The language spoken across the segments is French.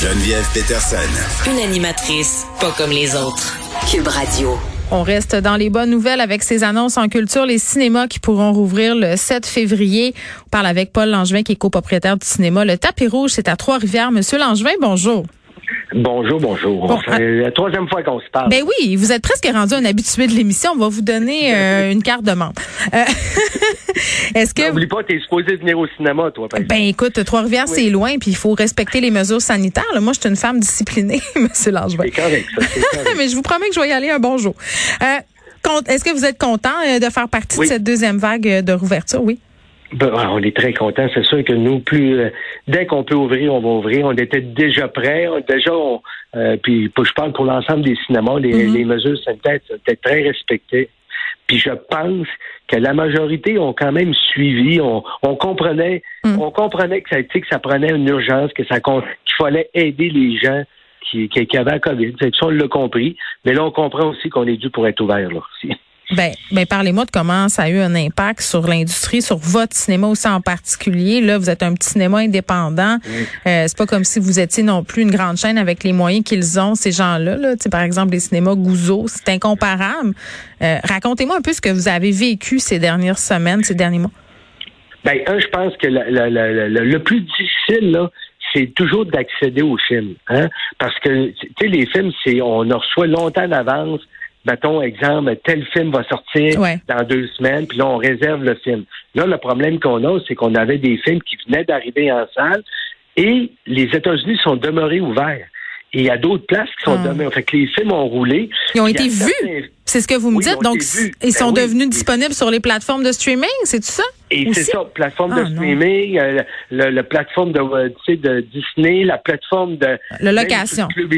Geneviève Peterson. Une animatrice pas comme les autres. Cube Radio. On reste dans les bonnes nouvelles avec ces annonces en culture, les cinémas qui pourront rouvrir le 7 février. On parle avec Paul Langevin qui est copropriétaire du cinéma. Le tapis rouge, c'est à Trois-Rivières. Monsieur Langevin, bonjour. Bonjour, bonjour. C'est la troisième fois qu'on se parle. Ben oui, vous êtes presque rendu un habitué de l'émission. On va vous donner euh, une carte de membre. Euh, Est-ce que N'oublie pas, t'es supposé venir au cinéma, toi. Par ben écoute, Trois-Rivières, c'est loin, puis il faut respecter les mesures sanitaires. Moi, je suis une femme disciplinée, Monsieur Langevin. C'est correct, ça. Correct. Mais je vous promets que je vais y aller un bon jour. Euh, Est-ce que vous êtes content euh, de faire partie de cette deuxième vague de rouverture? Oui. Ben, on est très content. C'est sûr que nous, plus euh, dès qu'on peut ouvrir, on va ouvrir. On était déjà prêts. déjà, on, euh, puis je parle pour l'ensemble des cinémas, les, mm-hmm. les mesures sanitaires étaient très respectées. Puis je pense que la majorité ont quand même suivi. On, on comprenait, mm. on comprenait que ça, que ça prenait une urgence, que ça qu'il fallait aider les gens qui, qui, avaient la COVID. Ça, on l'a compris. Mais là, on comprend aussi qu'on est dû pour être ouvert là aussi. Ben, ben parlez-moi de comment ça a eu un impact sur l'industrie, sur votre cinéma aussi en particulier. Là, vous êtes un petit cinéma indépendant. Euh, c'est pas comme si vous étiez non plus une grande chaîne avec les moyens qu'ils ont, ces gens-là. Là. par exemple, les cinémas Gouzeau, c'est incomparable. Euh, racontez-moi un peu ce que vous avez vécu ces dernières semaines, ces derniers mois. Ben, un, je pense que le plus difficile, là, c'est toujours d'accéder aux films. Hein? Parce que, tu sais, les films, c'est on en reçoit longtemps d'avance mettons, exemple, tel film va sortir dans deux semaines, puis là, on réserve le film. Là, le problème qu'on a, c'est qu'on avait des films qui venaient d'arriver en salle et les États-Unis sont demeurés ouverts. Et il y a d'autres places qui sont ah. demeurées. Fait que les films ont roulé. Ils ont été vus. C'est ce que vous me dites. Donc, ils sont ben devenus disponibles sur les plateformes de streaming, c'est tout ça? Et c'est ça, plateforme de ah, streaming, euh, le, plateforme de, euh, de Disney, la plateforme de... La location. Club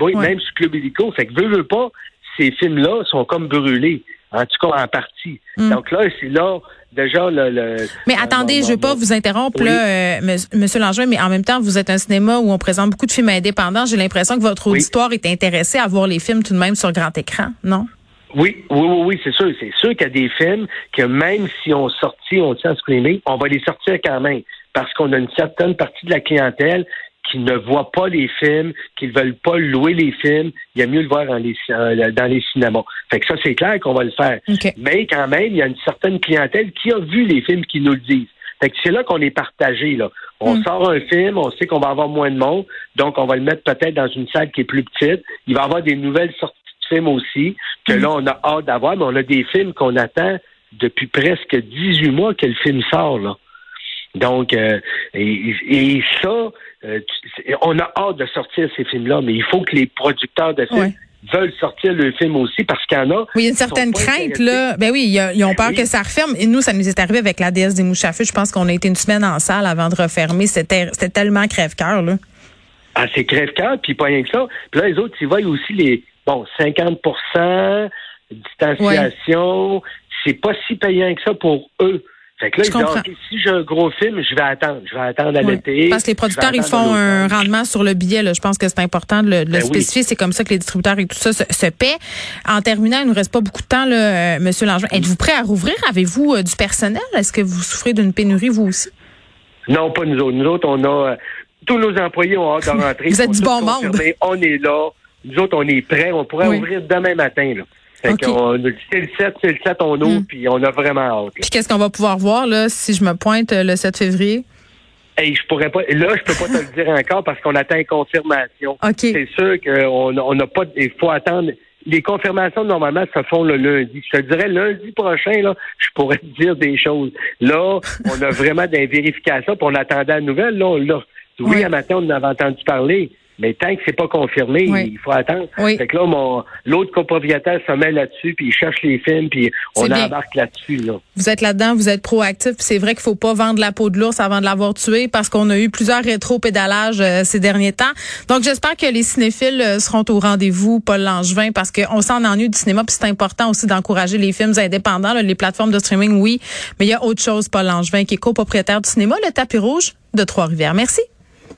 oui, même sur Club Illico. Fait que veux, veux pas, ces films-là sont comme brûlés, en tout cas en partie. Hmm. Donc là, c'est là déjà le. mais attendez, je ne veux pas vous interrompre, là, euh, Monsieur Langevin, mais en même temps, vous êtes un cinéma où on présente beaucoup de films indépendants. J'ai l'impression que votre auditoire est intéressé à voir les films tout de même sur grand écran, non? Oui, oui, oui, oui, c'est sûr. C'est sûr qu'il y a des films que même si on sortit, on tient en streaming, on va les sortir quand même. Parce qu'on a une certaine partie de la clientèle qui ne voient pas les films, qui ne veulent pas louer les films, il y a mieux le voir dans les, euh, dans les cinémas. Fait que ça, c'est clair qu'on va le faire. Mais quand même, il y a une certaine clientèle qui a vu les films qui nous le disent. Fait que c'est là qu'on est partagé, là. On hmm. sort un film, on sait qu'on va avoir moins de monde, donc on va le mettre peut-être dans une salle qui est plus petite. Il va y avoir des nouvelles sorties de films aussi, que hmm. là, on a hâte d'avoir, mais on a des films qu'on attend depuis presque 18 mois que le film sort, là. Donc, euh, et, ça, euh, on a hâte de sortir ces films-là, mais il faut que les producteurs de films veulent sortir le film aussi parce qu'il y en a. Oui, il y a une certaine crainte, là. Ben oui, ils ont peur que ça referme. Et nous, ça nous est arrivé avec la déesse des mouches à feu. Je pense qu'on a été une semaine en salle avant de refermer. C'était tellement crève-cœur, là. Ah, c'est crève-cœur, puis pas rien que ça. Puis là, les autres, ils voient aussi les, bon, 50% distanciation. C'est pas si payant que ça pour eux. Fait que là, si j'ai un gros film, je vais attendre. Je vais attendre à l'été. Parce que les producteurs, ils font un rendement sur le billet. Là. Je pense que c'est important de le, ben spécifier. C'est comme ça que les distributeurs et tout ça se, paient. En terminant, il nous reste pas beaucoup de temps, là, euh, Monsieur Langevin. Êtes-vous prêt à rouvrir? Avez-vous euh, du personnel? Est-ce que vous souffrez d'une pénurie, vous aussi? Non, pas nous autres. Nous autres, on a... Euh, tous nos employés ont hâte de rentrer. vous êtes du bon monde. On est là. Nous autres, on est prêts. On pourrait ouvrir demain matin. Là. Fait okay. c'est le 7, c'est le 7, on ouvre, hmm. puis on a vraiment hâte. Puis qu'est-ce qu'on va pouvoir voir, là, si je me pointe euh, le 7 février? Hey, je pourrais pas. Là, je peux pas te le dire encore parce qu'on attend une confirmation. C'est sûr qu'on n'a pas. Il faut attendre. Les confirmations, normalement, se font le lundi. Je te dirais, lundi prochain, là, je pourrais te dire des choses. Là, on a vraiment des vérifications, puis on attendait la nouvelle. Là, là. Oui, à matin, on en avait entendu parler. Mais tant que c'est pas confirmé, il faut attendre. Fait que là, mon l'autre copropriétaire se met là-dessus, puis il cherche les films, puis on embarque là-dessus. Là. Vous êtes là-dedans, vous êtes proactif. C'est vrai qu'il faut pas vendre la peau de l'ours avant de l'avoir tué, parce qu'on a eu plusieurs rétro-pédalages euh, ces derniers temps. Donc j'espère que les cinéphiles euh, seront au rendez-vous, Paul Langevin, parce qu'on s'en ennuie du cinéma, puis c'est important aussi d'encourager les films indépendants, les plateformes de streaming, oui, mais il y a autre chose, Paul Langevin, qui est copropriétaire du cinéma, le tapis rouge de Trois-Rivières. Merci.